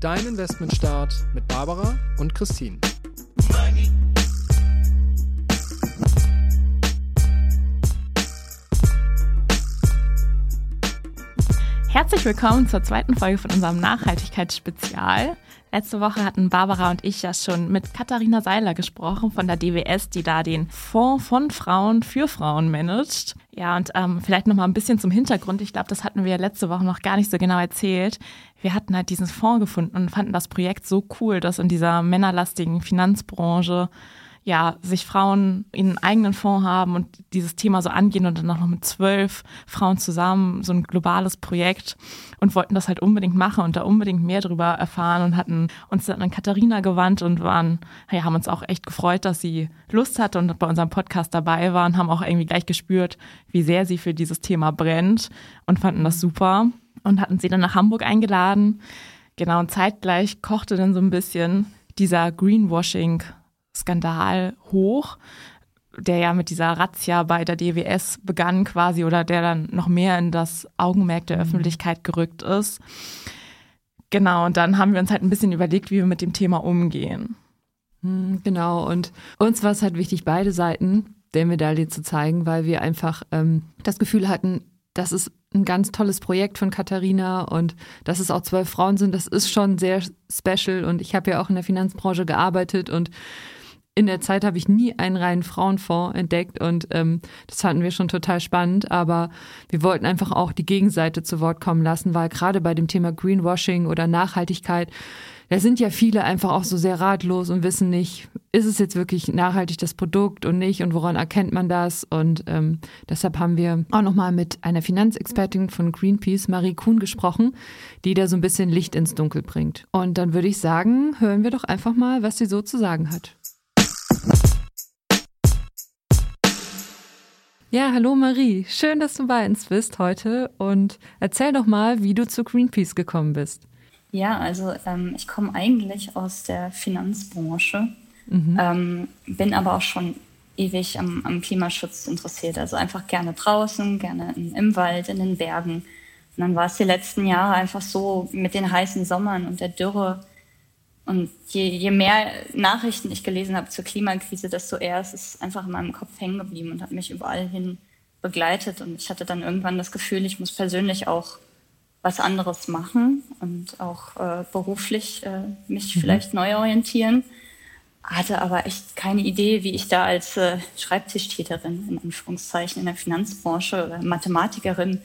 Dein Investmentstart mit Barbara und Christine. Herzlich willkommen zur zweiten Folge von unserem Nachhaltigkeitsspezial. Letzte Woche hatten Barbara und ich ja schon mit Katharina Seiler gesprochen von der DWS, die da den Fonds von Frauen für Frauen managt. Ja, und ähm, vielleicht noch mal ein bisschen zum Hintergrund. Ich glaube, das hatten wir letzte Woche noch gar nicht so genau erzählt. Wir hatten halt diesen Fonds gefunden und fanden das Projekt so cool, dass in dieser männerlastigen Finanzbranche ja, sich Frauen einen eigenen Fonds haben und dieses Thema so angehen und dann auch noch mit zwölf Frauen zusammen so ein globales Projekt und wollten das halt unbedingt machen und da unbedingt mehr drüber erfahren und hatten uns dann an Katharina gewandt und waren, ja, haben uns auch echt gefreut, dass sie Lust hatte und bei unserem Podcast dabei war und haben auch irgendwie gleich gespürt, wie sehr sie für dieses Thema brennt und fanden das super und hatten sie dann nach Hamburg eingeladen. Genau, und zeitgleich kochte dann so ein bisschen dieser Greenwashing Skandal hoch, der ja mit dieser Razzia bei der DWS begann quasi oder der dann noch mehr in das Augenmerk der mhm. Öffentlichkeit gerückt ist. Genau, und dann haben wir uns halt ein bisschen überlegt, wie wir mit dem Thema umgehen. Hm, genau, und uns war es halt wichtig, beide Seiten der Medaille zu zeigen, weil wir einfach ähm, das Gefühl hatten, das ist ein ganz tolles Projekt von Katharina und dass es auch zwölf Frauen sind, das ist schon sehr special und ich habe ja auch in der Finanzbranche gearbeitet und in der Zeit habe ich nie einen reinen Frauenfonds entdeckt und ähm, das fanden wir schon total spannend. Aber wir wollten einfach auch die Gegenseite zu Wort kommen lassen, weil gerade bei dem Thema Greenwashing oder Nachhaltigkeit, da sind ja viele einfach auch so sehr ratlos und wissen nicht, ist es jetzt wirklich nachhaltig das Produkt und nicht und woran erkennt man das? Und ähm, deshalb haben wir auch nochmal mit einer Finanzexpertin von Greenpeace, Marie Kuhn, gesprochen, die da so ein bisschen Licht ins Dunkel bringt. Und dann würde ich sagen, hören wir doch einfach mal, was sie so zu sagen hat. Ja, hallo Marie. Schön, dass du bei uns bist heute und erzähl doch mal, wie du zu Greenpeace gekommen bist. Ja, also ähm, ich komme eigentlich aus der Finanzbranche, mhm. ähm, bin aber auch schon ewig am, am, Klimaschutz interessiert. Also einfach gerne draußen, gerne in, im Wald, in den Bergen. Und dann war es die letzten Jahre einfach so mit den heißen Sommern und der Dürre, und je, je mehr Nachrichten ich gelesen habe zur Klimakrise, desto eher ist es einfach in meinem Kopf hängen geblieben und hat mich überall hin begleitet. Und ich hatte dann irgendwann das Gefühl, ich muss persönlich auch was anderes machen und auch äh, beruflich äh, mich mhm. vielleicht neu orientieren. Hatte aber echt keine Idee, wie ich da als äh, Schreibtischtäterin in Anführungszeichen in der Finanzbranche oder Mathematikerin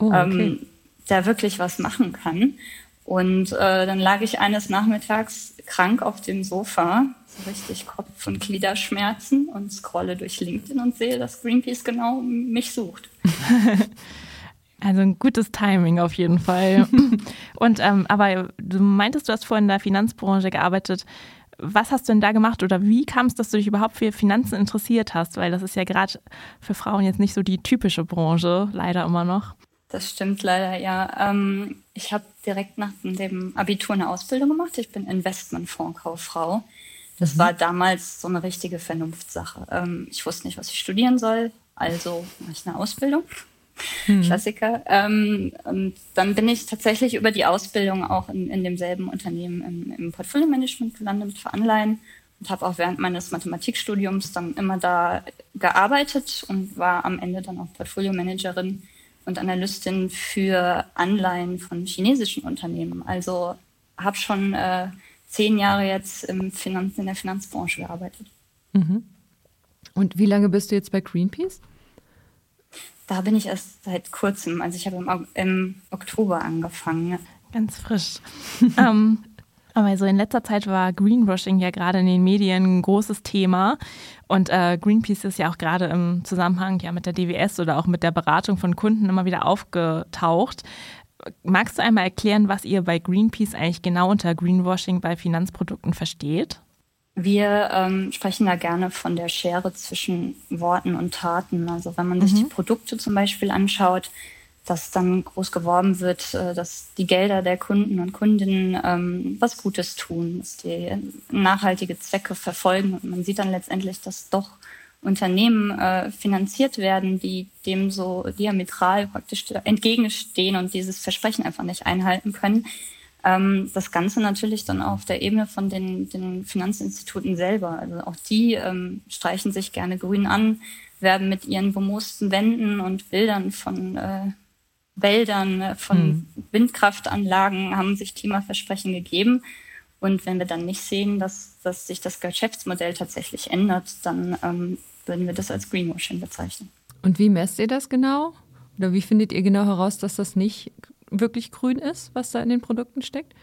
oh, okay. ähm, da wirklich was machen kann. Und äh, dann lag ich eines Nachmittags krank auf dem Sofa, so richtig Kopf- und Gliederschmerzen und scrolle durch LinkedIn und sehe, dass Greenpeace genau mich sucht. Also ein gutes Timing auf jeden Fall. und ähm, aber du meintest, du hast vorhin in der Finanzbranche gearbeitet. Was hast du denn da gemacht oder wie kam es, dass du dich überhaupt für Finanzen interessiert hast? Weil das ist ja gerade für Frauen jetzt nicht so die typische Branche, leider immer noch. Das stimmt leider, ja. Ähm, ich habe direkt nach dem Abitur eine Ausbildung gemacht. Ich bin Investmentfondskauffrau. Das mhm. war damals so eine richtige Vernunftsache. Ähm, ich wusste nicht, was ich studieren soll, also mache ich eine Ausbildung. Mhm. Klassiker. Ähm, und dann bin ich tatsächlich über die Ausbildung auch in, in demselben Unternehmen im, im Portfolio-Management gelandet für Anleihen und habe auch während meines Mathematikstudiums dann immer da gearbeitet und war am Ende dann auch Portfolio-Managerin und Analystin für Anleihen von chinesischen Unternehmen. Also habe schon äh, zehn Jahre jetzt im Finanz, in der Finanzbranche gearbeitet. Mhm. Und wie lange bist du jetzt bei Greenpeace? Da bin ich erst seit kurzem. Also ich habe im, im Oktober angefangen. Ganz frisch. ähm, aber so in letzter Zeit war Greenwashing ja gerade in den Medien ein großes Thema. Und äh, Greenpeace ist ja auch gerade im Zusammenhang ja mit der DWS oder auch mit der Beratung von Kunden immer wieder aufgetaucht. Magst du einmal erklären, was ihr bei Greenpeace eigentlich genau unter Greenwashing bei Finanzprodukten versteht? Wir ähm, sprechen da gerne von der Schere zwischen Worten und Taten. Also wenn man sich mhm. die Produkte zum Beispiel anschaut, dass dann groß geworben wird, äh, dass die Gelder der Kunden und Kundinnen ähm, was Gutes tun, dass die nachhaltige Zwecke verfolgen. Und man sieht dann letztendlich, dass doch Unternehmen äh, finanziert werden, die dem so diametral praktisch entgegenstehen und dieses Versprechen einfach nicht einhalten können. Ähm, das Ganze natürlich dann auf der Ebene von den, den Finanzinstituten selber. Also auch die ähm, streichen sich gerne grün an, werben mit ihren bemoosten Wänden und Bildern von äh, Wäldern, äh, von hm. Windkraftanlagen, haben sich Klimaversprechen gegeben. Und wenn wir dann nicht sehen, dass, dass sich das Geschäftsmodell tatsächlich ändert, dann ähm, würden wir das als Greenwashing bezeichnen. Und wie messt ihr das genau? Oder wie findet ihr genau heraus, dass das nicht wirklich grün ist, was da in den Produkten steckt?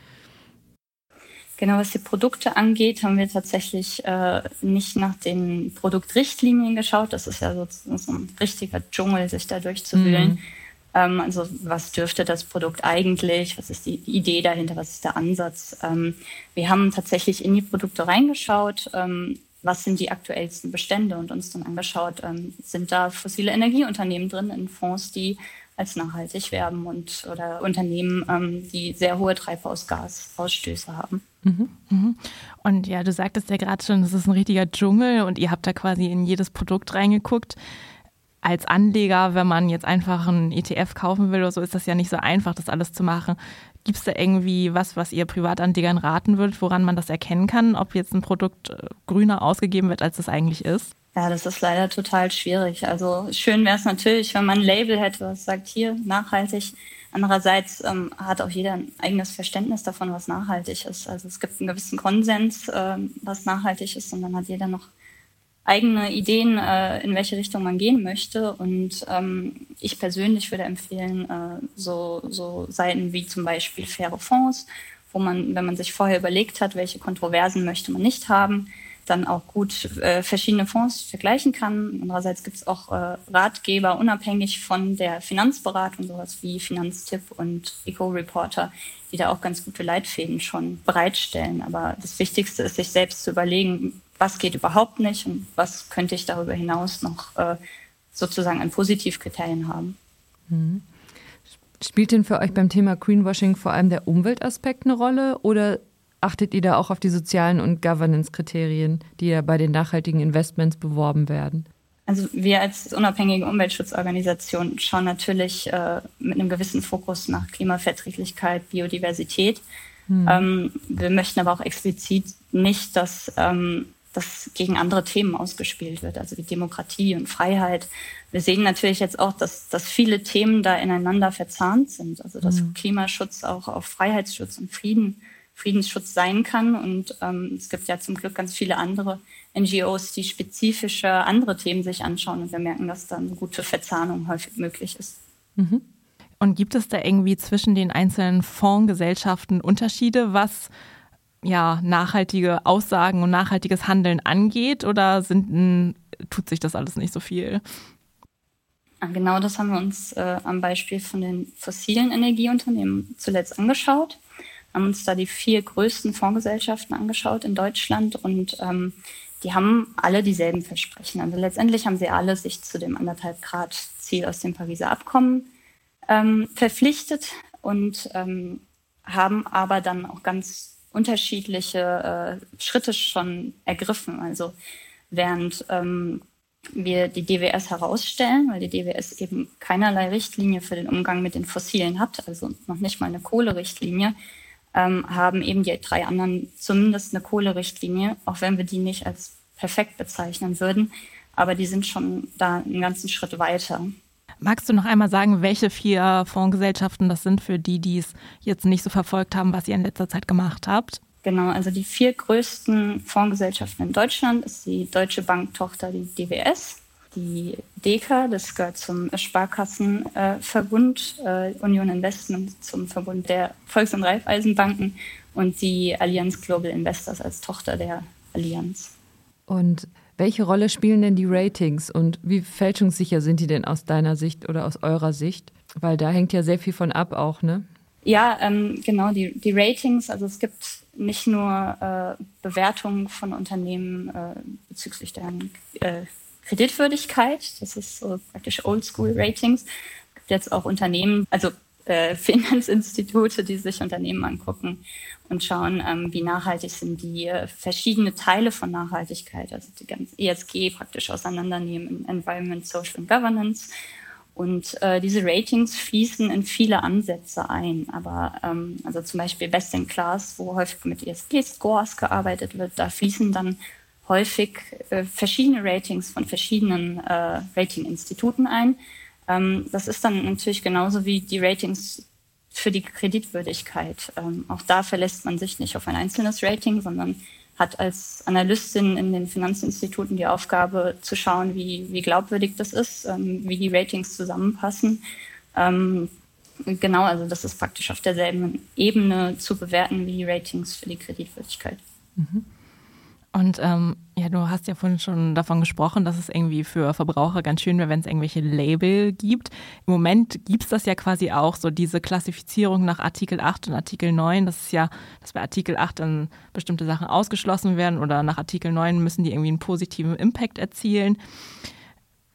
Genau, was die Produkte angeht, haben wir tatsächlich äh, nicht nach den Produktrichtlinien geschaut. Das ist ja so, so ein richtiger Dschungel, sich da durchzuwühlen. Mhm. Ähm, also was dürfte das Produkt eigentlich? Was ist die Idee dahinter? Was ist der Ansatz? Ähm, wir haben tatsächlich in die Produkte reingeschaut. Ähm, was sind die aktuellsten Bestände und uns dann angeschaut, ähm, sind da fossile Energieunternehmen drin in Fonds, die als nachhaltig werben und oder Unternehmen, ähm, die sehr hohe Treibhausgasausstöße haben. Mhm, mhm. Und ja, du sagtest ja gerade schon, das ist ein richtiger Dschungel und ihr habt da quasi in jedes Produkt reingeguckt. Als Anleger, wenn man jetzt einfach einen ETF kaufen will oder so, ist das ja nicht so einfach, das alles zu machen. Gibt es da irgendwie was, was ihr Privatanlegern raten würdet, woran man das erkennen kann, ob jetzt ein Produkt äh, grüner ausgegeben wird, als es eigentlich ist? Ja, das ist leider total schwierig. Also schön wäre es natürlich, wenn man ein Label hätte, was sagt, hier nachhaltig. Andererseits ähm, hat auch jeder ein eigenes Verständnis davon, was nachhaltig ist. Also es gibt einen gewissen Konsens, äh, was nachhaltig ist, und dann hat jeder noch eigene Ideen, äh, in welche Richtung man gehen möchte. Und ähm, ich persönlich würde empfehlen, äh, so, so Seiten wie zum Beispiel faire Fonds, wo man, wenn man sich vorher überlegt hat, welche Kontroversen möchte man nicht haben, dann auch gut äh, verschiedene Fonds vergleichen kann. Andererseits gibt es auch äh, Ratgeber unabhängig von der Finanzberatung, sowas wie Finanztipp und Eco-Reporter, die da auch ganz gute Leitfäden schon bereitstellen. Aber das Wichtigste ist, sich selbst zu überlegen, was geht überhaupt nicht und was könnte ich darüber hinaus noch äh, sozusagen an Positivkriterien haben. Mhm. Spielt denn für euch beim Thema Greenwashing vor allem der Umweltaspekt eine Rolle oder achtet ihr da auch auf die sozialen und Governance-Kriterien, die ja bei den nachhaltigen Investments beworben werden? Also wir als unabhängige Umweltschutzorganisation schauen natürlich äh, mit einem gewissen Fokus nach Klimaverträglichkeit, Biodiversität. Hm. Ähm, wir möchten aber auch explizit nicht, dass ähm, das gegen andere Themen ausgespielt wird, also wie Demokratie und Freiheit. Wir sehen natürlich jetzt auch, dass, dass viele Themen da ineinander verzahnt sind, also dass hm. Klimaschutz auch auf Freiheitsschutz und Frieden Friedensschutz sein kann. Und ähm, es gibt ja zum Glück ganz viele andere NGOs, die spezifische andere Themen sich anschauen. Und wir merken, dass da eine gute Verzahnung häufig möglich ist. Mhm. Und gibt es da irgendwie zwischen den einzelnen Fondsgesellschaften Unterschiede, was ja nachhaltige Aussagen und nachhaltiges Handeln angeht? Oder sind, tut sich das alles nicht so viel? Genau das haben wir uns äh, am Beispiel von den fossilen Energieunternehmen zuletzt angeschaut haben uns da die vier größten Fondsgesellschaften angeschaut in Deutschland und ähm, die haben alle dieselben Versprechen. Also letztendlich haben sie alle sich zu dem anderthalb Grad Ziel aus dem Pariser Abkommen ähm, verpflichtet und ähm, haben aber dann auch ganz unterschiedliche äh, Schritte schon ergriffen. Also während ähm, wir die DWS herausstellen, weil die DWS eben keinerlei Richtlinie für den Umgang mit den Fossilen hat, also noch nicht mal eine Kohlerichtlinie, ähm, haben eben die drei anderen zumindest eine Kohlerichtlinie, auch wenn wir die nicht als perfekt bezeichnen würden. Aber die sind schon da einen ganzen Schritt weiter. Magst du noch einmal sagen, welche vier Fondsgesellschaften das sind für die, die es jetzt nicht so verfolgt haben, was ihr in letzter Zeit gemacht habt? Genau, also die vier größten Fondsgesellschaften in Deutschland ist die Deutsche Bank-Tochter, die DWS, die DEKA, das gehört zum Sparkassenverbund äh, Union Investment, zum Verbund der Volks- und Raiffeisenbanken und die Allianz Global Investors als Tochter der Allianz. Und welche Rolle spielen denn die Ratings und wie fälschungssicher sind die denn aus deiner Sicht oder aus eurer Sicht? Weil da hängt ja sehr viel von ab auch, ne? Ja, ähm, genau, die, die Ratings, also es gibt nicht nur äh, Bewertungen von Unternehmen äh, bezüglich deren äh, Kreditwürdigkeit, das ist so praktisch Oldschool-Ratings. Es gibt jetzt auch Unternehmen, also äh, Finanzinstitute, die sich Unternehmen angucken und schauen, ähm, wie nachhaltig sind die äh, verschiedene Teile von Nachhaltigkeit, also die ganze ESG praktisch auseinandernehmen, Environment, Social und Governance und äh, diese Ratings fließen in viele Ansätze ein. Aber ähm, also zum Beispiel Best in Class, wo häufig mit ESG-Scores gearbeitet wird, da fließen dann häufig äh, verschiedene Ratings von verschiedenen äh, Ratinginstituten ein. Ähm, das ist dann natürlich genauso wie die Ratings für die Kreditwürdigkeit. Ähm, auch da verlässt man sich nicht auf ein einzelnes Rating, sondern hat als Analystin in den Finanzinstituten die Aufgabe zu schauen, wie, wie glaubwürdig das ist, ähm, wie die Ratings zusammenpassen. Ähm, genau, also das ist praktisch auf derselben Ebene zu bewerten wie die Ratings für die Kreditwürdigkeit. Mhm. Und ähm, ja, du hast ja vorhin schon davon gesprochen, dass es irgendwie für Verbraucher ganz schön wäre, wenn es irgendwelche Label gibt. Im Moment gibt es das ja quasi auch, so diese Klassifizierung nach Artikel 8 und Artikel 9. Das ist ja, dass bei Artikel 8 dann bestimmte Sachen ausgeschlossen werden oder nach Artikel 9 müssen die irgendwie einen positiven Impact erzielen.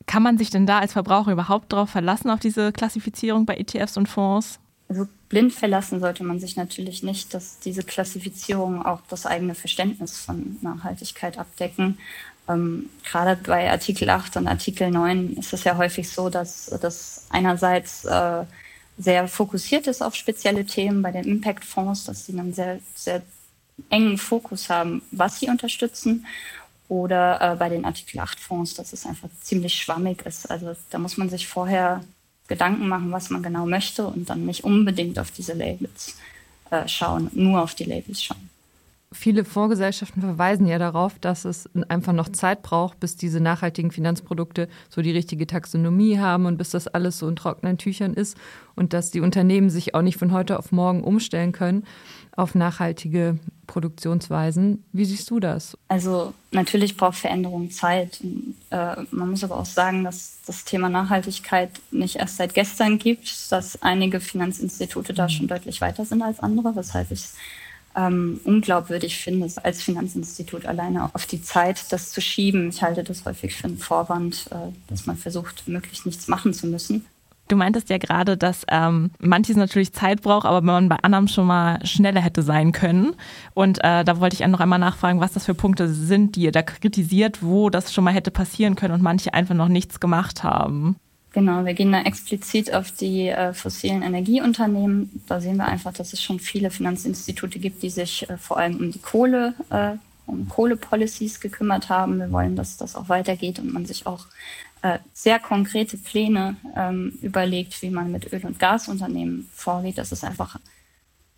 Kann man sich denn da als Verbraucher überhaupt darauf verlassen, auf diese Klassifizierung bei ETFs und Fonds? Also blind verlassen sollte man sich natürlich nicht, dass diese Klassifizierungen auch das eigene Verständnis von Nachhaltigkeit abdecken. Ähm, gerade bei Artikel 8 und Artikel 9 ist es ja häufig so, dass das einerseits äh, sehr fokussiert ist auf spezielle Themen bei den Impact-Fonds, dass sie einen sehr, sehr engen Fokus haben, was sie unterstützen. Oder äh, bei den Artikel 8-Fonds, dass es einfach ziemlich schwammig ist. Also da muss man sich vorher Gedanken machen, was man genau möchte und dann nicht unbedingt auf diese Labels äh, schauen, nur auf die Labels schauen. Viele Fondsgesellschaften verweisen ja darauf, dass es einfach noch Zeit braucht, bis diese nachhaltigen Finanzprodukte so die richtige Taxonomie haben und bis das alles so in trockenen Tüchern ist und dass die Unternehmen sich auch nicht von heute auf morgen umstellen können auf nachhaltige Produktionsweisen. Wie siehst du das? Also natürlich braucht Veränderung Zeit. Äh, man muss aber auch sagen, dass das Thema Nachhaltigkeit nicht erst seit gestern gibt, dass einige Finanzinstitute da schon deutlich weiter sind als andere, weshalb ich ähm, unglaubwürdig finde, als Finanzinstitut alleine auf die Zeit das zu schieben. Ich halte das häufig für einen Vorwand, äh, dass man versucht, möglichst nichts machen zu müssen. Du meintest ja gerade, dass ähm, manches natürlich Zeit braucht, aber man bei anderem schon mal schneller hätte sein können. Und äh, da wollte ich noch einmal nachfragen, was das für Punkte sind, die ihr da kritisiert, wo das schon mal hätte passieren können und manche einfach noch nichts gemacht haben. Genau, wir gehen da explizit auf die äh, fossilen Energieunternehmen. Da sehen wir einfach, dass es schon viele Finanzinstitute gibt, die sich äh, vor allem um die Kohle, äh, um Kohlepolicies gekümmert haben. Wir wollen, dass das auch weitergeht und man sich auch äh, sehr konkrete Pläne ähm, überlegt, wie man mit Öl- und Gasunternehmen vorgeht. Das ist einfach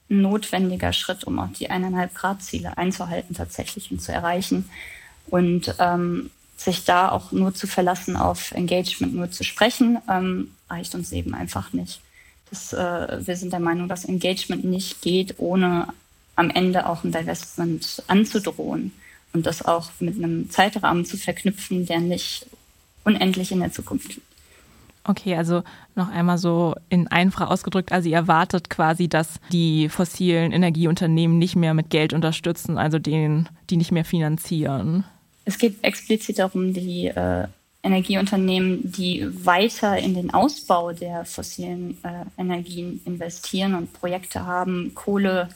ein notwendiger Schritt, um auch die eineinhalb Grad Ziele einzuhalten tatsächlich und zu erreichen. Und ähm, sich da auch nur zu verlassen auf Engagement, nur zu sprechen, ähm, reicht uns eben einfach nicht. Das, äh, wir sind der Meinung, dass Engagement nicht geht, ohne am Ende auch ein Divestment anzudrohen und das auch mit einem Zeitrahmen zu verknüpfen, der nicht unendlich in der Zukunft liegt. Okay, also noch einmal so in einfach ausgedrückt, also ihr erwartet quasi, dass die fossilen Energieunternehmen nicht mehr mit Geld unterstützen, also denen, die nicht mehr finanzieren. Es geht explizit darum, die äh, Energieunternehmen, die weiter in den Ausbau der fossilen äh, Energien investieren und Projekte haben, Kohle,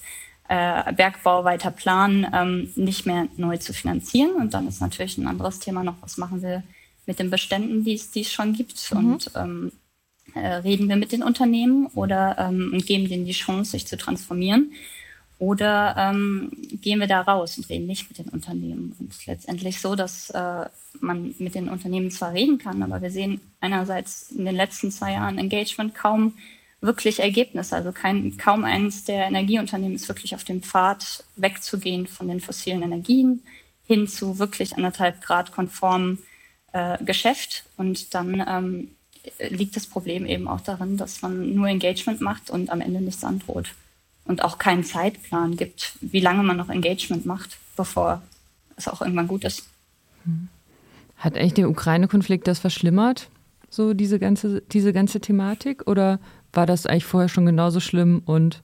äh, Bergbau weiter planen, ähm, nicht mehr neu zu finanzieren. Und dann ist natürlich ein anderes Thema noch, was machen wir mit den Beständen, die es, schon gibt mhm. und ähm, äh, reden wir mit den Unternehmen oder ähm, geben denen die Chance, sich zu transformieren oder ähm, gehen wir da raus und reden nicht mit den Unternehmen. Und es ist letztendlich so, dass äh, man mit den Unternehmen zwar reden kann, aber wir sehen einerseits in den letzten zwei Jahren Engagement kaum wirklich Ergebnisse. Also kein, kaum eines der Energieunternehmen ist wirklich auf dem Pfad wegzugehen von den fossilen Energien hin zu wirklich anderthalb Grad konformen äh, Geschäft. Und dann ähm, liegt das Problem eben auch darin, dass man nur Engagement macht und am Ende nichts androht. Und auch keinen Zeitplan gibt, wie lange man noch Engagement macht, bevor es auch irgendwann gut ist. Hat eigentlich der Ukraine-Konflikt das verschlimmert? so diese ganze, diese ganze Thematik? Oder war das eigentlich vorher schon genauso schlimm und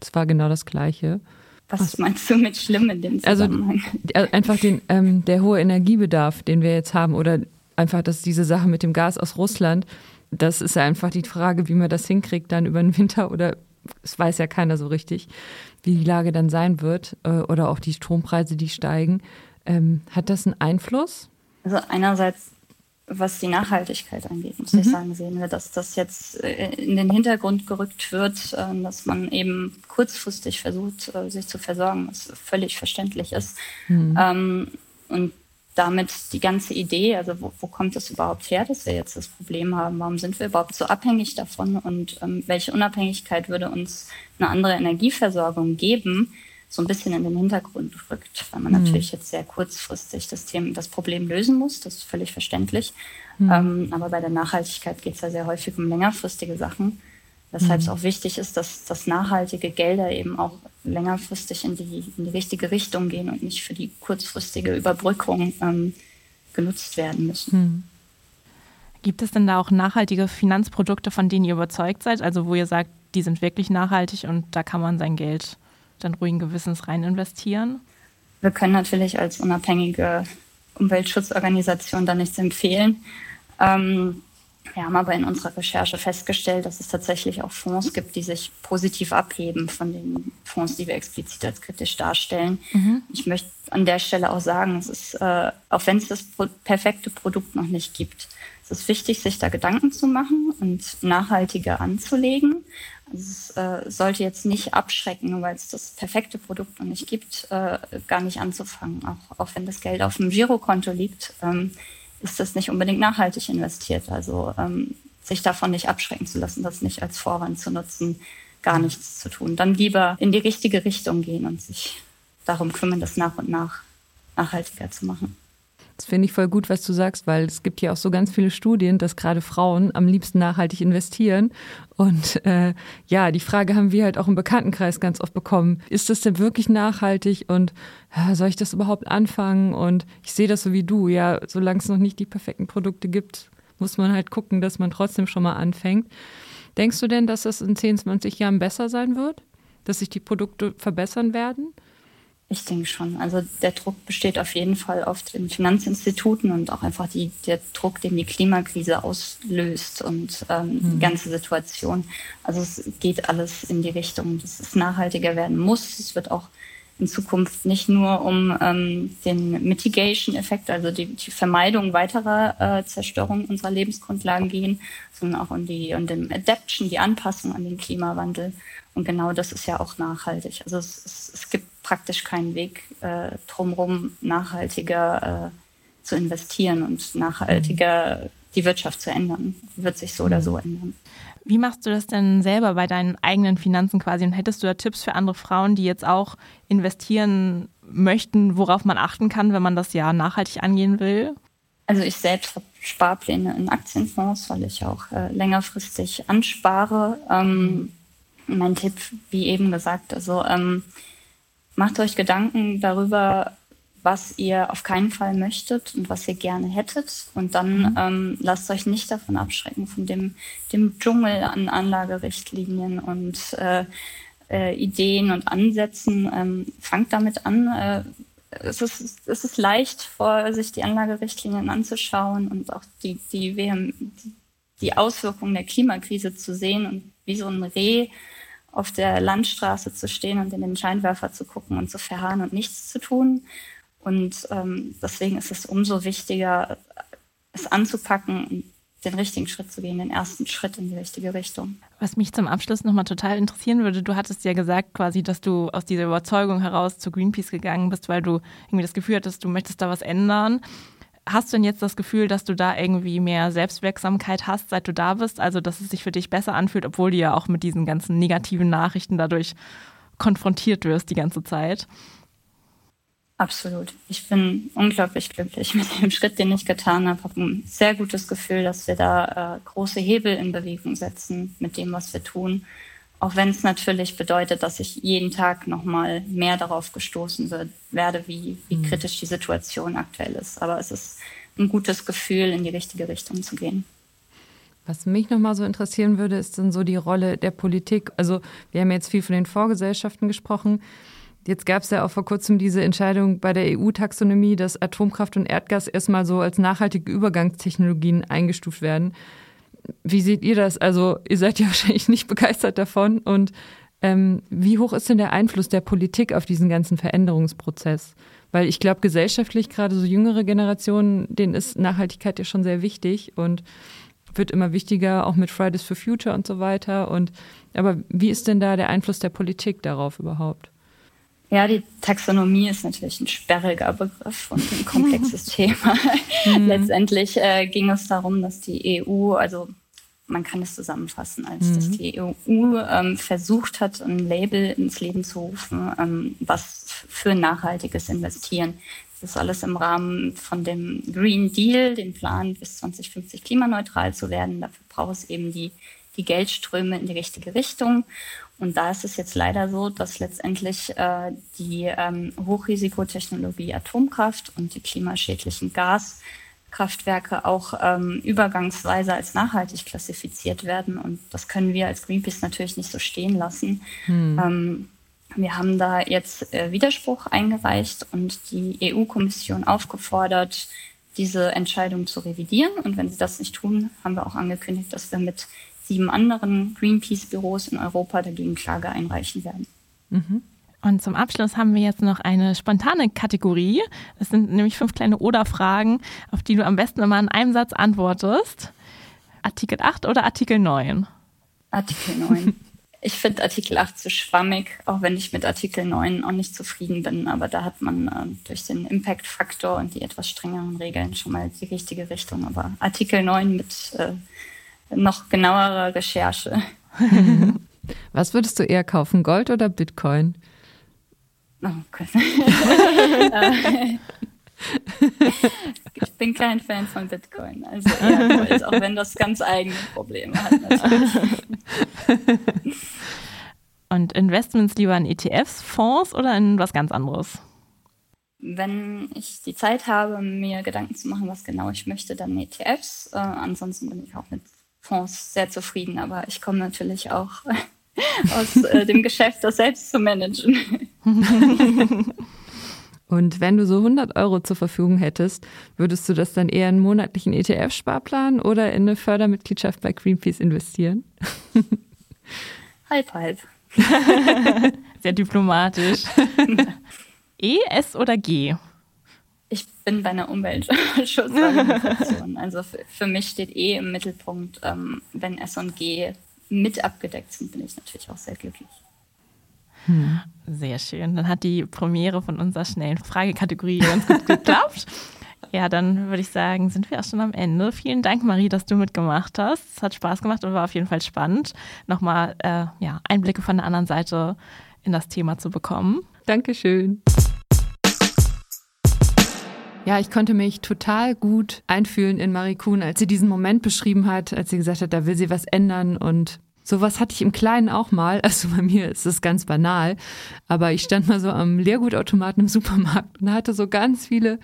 es war genau das Gleiche? Was, Was meinst du mit schlimm in dem also, Zusammenhang? Also einfach den, ähm, der hohe Energiebedarf, den wir jetzt haben oder einfach, dass diese Sache mit dem Gas aus Russland, das ist ja einfach die Frage, wie man das hinkriegt dann über den Winter oder es weiß ja keiner so richtig, wie die Lage dann sein wird äh, oder auch die Strompreise, die steigen. Ähm, hat das einen Einfluss? Also einerseits, was die Nachhaltigkeit angeht, muss mhm. ich sagen, sehen wir, dass das jetzt äh, in den Hintergrund gerückt wird, äh, dass man eben kurzfristig versucht, äh, sich zu versorgen, was völlig verständlich ist. Mhm. Ähm, und damit die ganze Idee, also wo, wo kommt es überhaupt her, dass wir jetzt das Problem haben? Warum sind wir überhaupt so abhängig davon? Und ähm, welche Unabhängigkeit würde uns eine andere Energieversorgung geben? So ein bisschen in den Hintergrund rückt, weil man mhm. natürlich jetzt sehr kurzfristig das Thema, das Problem lösen muss. Das ist völlig verständlich. Mhm. Ähm, aber bei der Nachhaltigkeit geht es ja sehr häufig um längerfristige Sachen. Weshalb mhm. es auch wichtig ist, dass, dass nachhaltige Gelder eben auch längerfristig in die, in die richtige Richtung gehen und nicht für die kurzfristige Überbrückung ähm, genutzt werden müssen. Mhm. Gibt es denn da auch nachhaltige Finanzprodukte, von denen ihr überzeugt seid? Also wo ihr sagt, die sind wirklich nachhaltig und da kann man sein Geld dann ruhigen Gewissens rein investieren? Wir können natürlich als unabhängige Umweltschutzorganisation da nichts empfehlen. Ähm, wir haben aber in unserer Recherche festgestellt, dass es tatsächlich auch Fonds gibt, die sich positiv abheben von den Fonds, die wir explizit als kritisch darstellen. Mhm. Ich möchte an der Stelle auch sagen, es ist, äh, auch wenn es das perfekte Produkt noch nicht gibt, es ist wichtig, sich da Gedanken zu machen und nachhaltiger anzulegen. Also es äh, sollte jetzt nicht abschrecken, weil es das perfekte Produkt noch nicht gibt, äh, gar nicht anzufangen, auch, auch wenn das Geld auf dem Girokonto liegt. Ähm, ist das nicht unbedingt nachhaltig investiert. Also ähm, sich davon nicht abschrecken zu lassen, das nicht als Vorwand zu nutzen, gar nichts zu tun. Dann lieber in die richtige Richtung gehen und sich darum kümmern, das nach und nach nachhaltiger zu machen. Das finde ich voll gut, was du sagst, weil es gibt ja auch so ganz viele Studien, dass gerade Frauen am liebsten nachhaltig investieren. Und äh, ja, die Frage haben wir halt auch im Bekanntenkreis ganz oft bekommen. Ist das denn wirklich nachhaltig und ja, soll ich das überhaupt anfangen? Und ich sehe das so wie du, ja, solange es noch nicht die perfekten Produkte gibt, muss man halt gucken, dass man trotzdem schon mal anfängt. Denkst du denn, dass das in 10, 20 Jahren besser sein wird? Dass sich die Produkte verbessern werden? Ich denke schon. Also der Druck besteht auf jeden Fall oft in Finanzinstituten und auch einfach die, der Druck, den die Klimakrise auslöst und ähm, mhm. die ganze Situation. Also es geht alles in die Richtung, dass es nachhaltiger werden muss. Es wird auch in Zukunft nicht nur um ähm, den Mitigation-Effekt, also die, die Vermeidung weiterer äh, Zerstörung unserer Lebensgrundlagen gehen, sondern auch um die um den Adaption, die Anpassung an den Klimawandel. Und genau das ist ja auch nachhaltig. Also es, es, es gibt praktisch keinen Weg äh, drumherum, nachhaltiger äh, zu investieren und nachhaltiger die Wirtschaft zu ändern. Wird sich so oder so ändern. Wie machst du das denn selber bei deinen eigenen Finanzen quasi? Und hättest du da Tipps für andere Frauen, die jetzt auch investieren möchten, worauf man achten kann, wenn man das ja nachhaltig angehen will? Also ich selbst habe Sparpläne in Aktienfonds, weil ich auch äh, längerfristig anspare. Ähm, mein Tipp, wie eben gesagt, also ähm, macht euch Gedanken darüber, was ihr auf keinen Fall möchtet und was ihr gerne hättet. Und dann mhm. ähm, lasst euch nicht davon abschrecken, von dem, dem Dschungel an Anlagerichtlinien und äh, äh, Ideen und Ansätzen. Ähm, fangt damit an. Äh, es, ist, es ist leicht, vor sich die Anlagerichtlinien anzuschauen und auch die, die, die, die Auswirkungen der Klimakrise zu sehen und wie so ein Reh auf der Landstraße zu stehen und in den Scheinwerfer zu gucken und zu verharren und nichts zu tun. Und ähm, deswegen ist es umso wichtiger, es anzupacken und den richtigen Schritt zu gehen, den ersten Schritt in die richtige Richtung. Was mich zum Abschluss nochmal total interessieren würde, du hattest ja gesagt quasi, dass du aus dieser Überzeugung heraus zu Greenpeace gegangen bist, weil du irgendwie das Gefühl hattest, du möchtest da was ändern. Hast du denn jetzt das Gefühl, dass du da irgendwie mehr Selbstwirksamkeit hast, seit du da bist? Also, dass es sich für dich besser anfühlt, obwohl du ja auch mit diesen ganzen negativen Nachrichten dadurch konfrontiert wirst die ganze Zeit? Absolut. Ich bin unglaublich glücklich mit dem Schritt, den ich getan habe. Ich habe ein sehr gutes Gefühl, dass wir da äh, große Hebel in Bewegung setzen mit dem, was wir tun. Auch wenn es natürlich bedeutet, dass ich jeden Tag nochmal mehr darauf gestoßen wird, werde, wie, wie mhm. kritisch die Situation aktuell ist. Aber es ist ein gutes Gefühl, in die richtige Richtung zu gehen. Was mich nochmal so interessieren würde, ist dann so die Rolle der Politik. Also wir haben jetzt viel von den Vorgesellschaften gesprochen. Jetzt gab es ja auch vor kurzem diese Entscheidung bei der EU-Taxonomie, dass Atomkraft und Erdgas erstmal so als nachhaltige Übergangstechnologien eingestuft werden. Wie seht ihr das? Also ihr seid ja wahrscheinlich nicht begeistert davon. Und ähm, wie hoch ist denn der Einfluss der Politik auf diesen ganzen Veränderungsprozess? Weil ich glaube, gesellschaftlich, gerade so jüngere Generationen, denen ist Nachhaltigkeit ja schon sehr wichtig und wird immer wichtiger, auch mit Fridays for Future und so weiter. Und aber wie ist denn da der Einfluss der Politik darauf überhaupt? Ja, die Taxonomie ist natürlich ein sperriger Begriff und ein komplexes Thema. Mhm. Letztendlich äh, ging es darum, dass die EU, also man kann es zusammenfassen, als mhm. dass die EU ähm, versucht hat, ein Label ins Leben zu rufen, ähm, was für nachhaltiges Investieren. Das ist alles im Rahmen von dem Green Deal, dem Plan, bis 2050 klimaneutral zu werden. Dafür braucht es eben die, die Geldströme in die richtige Richtung. Und da ist es jetzt leider so, dass letztendlich äh, die ähm, Hochrisikotechnologie Atomkraft und die klimaschädlichen Gaskraftwerke auch ähm, übergangsweise als nachhaltig klassifiziert werden. Und das können wir als Greenpeace natürlich nicht so stehen lassen. Hm. Ähm, wir haben da jetzt äh, Widerspruch eingereicht und die EU-Kommission aufgefordert, diese Entscheidung zu revidieren. Und wenn sie das nicht tun, haben wir auch angekündigt, dass wir mit sieben anderen Greenpeace-Büros in Europa dagegen Klage einreichen werden. Mhm. Und zum Abschluss haben wir jetzt noch eine spontane Kategorie. Das sind nämlich fünf kleine Oder-Fragen, auf die du am besten immer in einem Satz antwortest. Artikel 8 oder Artikel 9? Artikel 9. Ich finde Artikel 8 zu schwammig, auch wenn ich mit Artikel 9 auch nicht zufrieden bin. Aber da hat man äh, durch den Impact-Faktor und die etwas strengeren Regeln schon mal die richtige Richtung. Aber Artikel 9 mit äh, noch genauerer Recherche. Was würdest du eher kaufen, Gold oder Bitcoin? Oh Gott. ich bin kein Fan von Bitcoin, also eher Gold, auch wenn das ganz eigene Probleme hat natürlich. Und Investments lieber in ETFs, Fonds oder in was ganz anderes? Wenn ich die Zeit habe, mir Gedanken zu machen, was genau ich möchte, dann ETFs. Äh, ansonsten bin ich auch mit Fonds sehr zufrieden, aber ich komme natürlich auch aus äh, dem Geschäft, das selbst zu managen. Und wenn du so 100 Euro zur Verfügung hättest, würdest du das dann eher in einen monatlichen ETF-Sparplan oder in eine Fördermitgliedschaft bei Greenpeace investieren? halb, halb. Sehr diplomatisch. E, S oder G? Ich bin bei einer Umweltschutzorganisation. also für, für, mich steht E im Mittelpunkt. Ähm, wenn S und G mit abgedeckt sind, bin ich natürlich auch sehr glücklich. Hm. Sehr schön. Dann hat die Premiere von unserer schnellen Fragekategorie ganz gut geklappt. Ja, dann würde ich sagen, sind wir auch schon am Ende. Vielen Dank, Marie, dass du mitgemacht hast. Es hat Spaß gemacht und war auf jeden Fall spannend, nochmal äh, ja, Einblicke von der anderen Seite in das Thema zu bekommen. Dankeschön. Ja, ich konnte mich total gut einfühlen in Marie Kuhn, als sie diesen Moment beschrieben hat, als sie gesagt hat, da will sie was ändern und Sowas hatte ich im Kleinen auch mal. Also bei mir ist es ganz banal. Aber ich stand mal so am Leergutautomaten im Supermarkt und hatte so ganz viele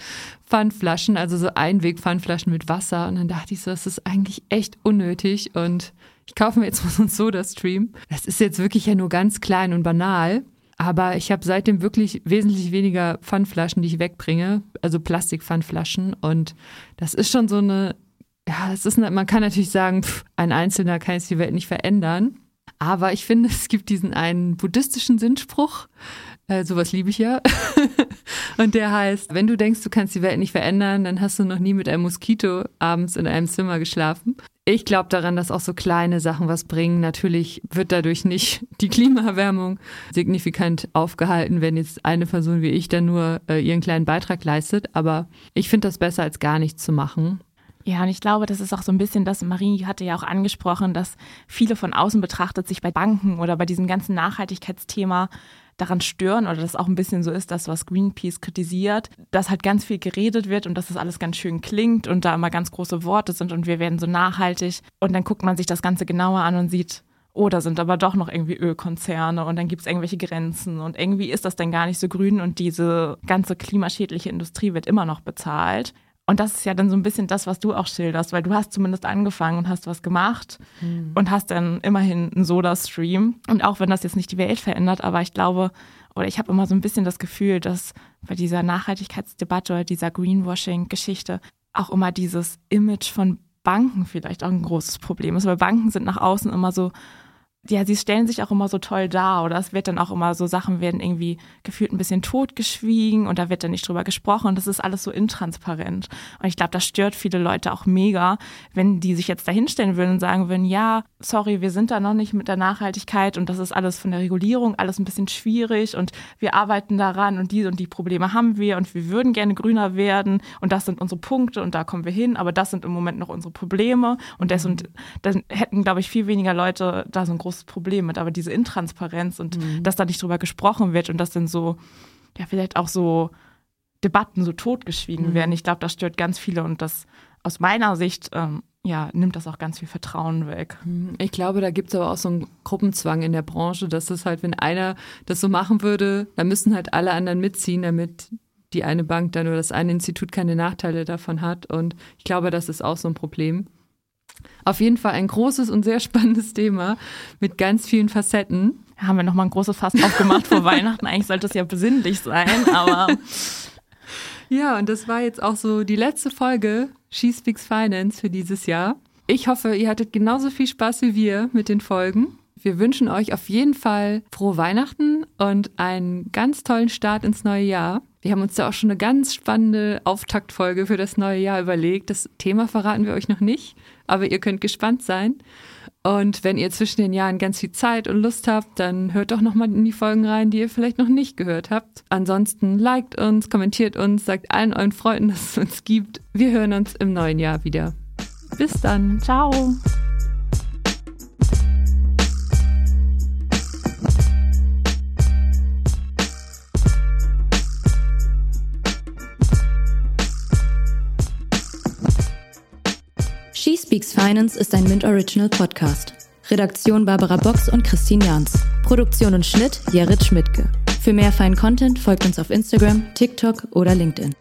Pfandflaschen, also so Einweg-Pfandflaschen mit Wasser. Und dann dachte ich so, das ist eigentlich echt unnötig. Und ich kaufe mir jetzt mal so ein Soda-Stream. Das ist jetzt wirklich ja nur ganz klein und banal. Aber ich habe seitdem wirklich wesentlich weniger Pfandflaschen, die ich wegbringe, also Plastikpfandflaschen. Und das ist schon so eine ja, es ist, man kann natürlich sagen, pff, ein Einzelner kann jetzt die Welt nicht verändern. Aber ich finde, es gibt diesen einen buddhistischen Sinnspruch, äh, sowas liebe ich ja. und der heißt, wenn du denkst, du kannst die Welt nicht verändern, dann hast du noch nie mit einem Moskito abends in einem Zimmer geschlafen. Ich glaube daran, dass auch so kleine Sachen was bringen. Natürlich wird dadurch nicht die Klimaerwärmung signifikant aufgehalten, wenn jetzt eine Person wie ich dann nur äh, ihren kleinen Beitrag leistet. Aber ich finde das besser, als gar nichts zu machen. Ja, und ich glaube, das ist auch so ein bisschen das, Marie hatte ja auch angesprochen, dass viele von außen betrachtet sich bei Banken oder bei diesem ganzen Nachhaltigkeitsthema daran stören oder das auch ein bisschen so ist, das, was Greenpeace kritisiert, dass halt ganz viel geredet wird und dass das alles ganz schön klingt und da immer ganz große Worte sind und wir werden so nachhaltig. Und dann guckt man sich das Ganze genauer an und sieht, oh, da sind aber doch noch irgendwie Ölkonzerne und dann gibt es irgendwelche Grenzen und irgendwie ist das dann gar nicht so grün und diese ganze klimaschädliche Industrie wird immer noch bezahlt. Und das ist ja dann so ein bisschen das, was du auch schilderst, weil du hast zumindest angefangen und hast was gemacht mhm. und hast dann immerhin einen Soda-Stream. Und auch wenn das jetzt nicht die Welt verändert, aber ich glaube, oder ich habe immer so ein bisschen das Gefühl, dass bei dieser Nachhaltigkeitsdebatte oder dieser Greenwashing-Geschichte auch immer dieses Image von Banken vielleicht auch ein großes Problem ist, weil Banken sind nach außen immer so ja, sie stellen sich auch immer so toll dar oder es wird dann auch immer so Sachen werden irgendwie gefühlt ein bisschen totgeschwiegen und da wird dann nicht drüber gesprochen und das ist alles so intransparent. Und ich glaube, das stört viele Leute auch mega, wenn die sich jetzt da hinstellen würden und sagen würden, ja, sorry, wir sind da noch nicht mit der Nachhaltigkeit und das ist alles von der Regulierung alles ein bisschen schwierig und wir arbeiten daran und diese und die Probleme haben wir und wir würden gerne grüner werden und das sind unsere Punkte und da kommen wir hin, aber das sind im Moment noch unsere Probleme und das und dann hätten, glaube ich, viel weniger Leute da so ein großes großes Problem mit, aber diese Intransparenz und mhm. dass da nicht drüber gesprochen wird und dass dann so, ja, vielleicht auch so Debatten so totgeschwiegen mhm. werden. Ich glaube, das stört ganz viele und das aus meiner Sicht ähm, ja, nimmt das auch ganz viel Vertrauen weg. Mhm. Ich glaube, da gibt es aber auch so einen Gruppenzwang in der Branche, dass es halt, wenn einer das so machen würde, dann müssen halt alle anderen mitziehen, damit die eine Bank dann oder das eine Institut keine Nachteile davon hat. Und ich glaube, das ist auch so ein Problem. Auf jeden Fall ein großes und sehr spannendes Thema mit ganz vielen Facetten. Haben wir nochmal ein großes Fass aufgemacht vor Weihnachten. Eigentlich sollte es ja besinnlich sein, aber. ja, und das war jetzt auch so die letzte Folge She Speaks Finance für dieses Jahr. Ich hoffe, ihr hattet genauso viel Spaß wie wir mit den Folgen. Wir wünschen euch auf jeden Fall frohe Weihnachten und einen ganz tollen Start ins neue Jahr. Wir haben uns da auch schon eine ganz spannende Auftaktfolge für das neue Jahr überlegt. Das Thema verraten wir euch noch nicht, aber ihr könnt gespannt sein. Und wenn ihr zwischen den Jahren ganz viel Zeit und Lust habt, dann hört doch nochmal in die Folgen rein, die ihr vielleicht noch nicht gehört habt. Ansonsten liked uns, kommentiert uns, sagt allen euren Freunden, dass es uns gibt. Wir hören uns im neuen Jahr wieder. Bis dann. Ciao. She Speaks Finance ist ein Mint Original Podcast. Redaktion Barbara Box und Christine Jans. Produktion und Schnitt Jared Schmidtke. Für mehr feinen Content folgt uns auf Instagram, TikTok oder LinkedIn.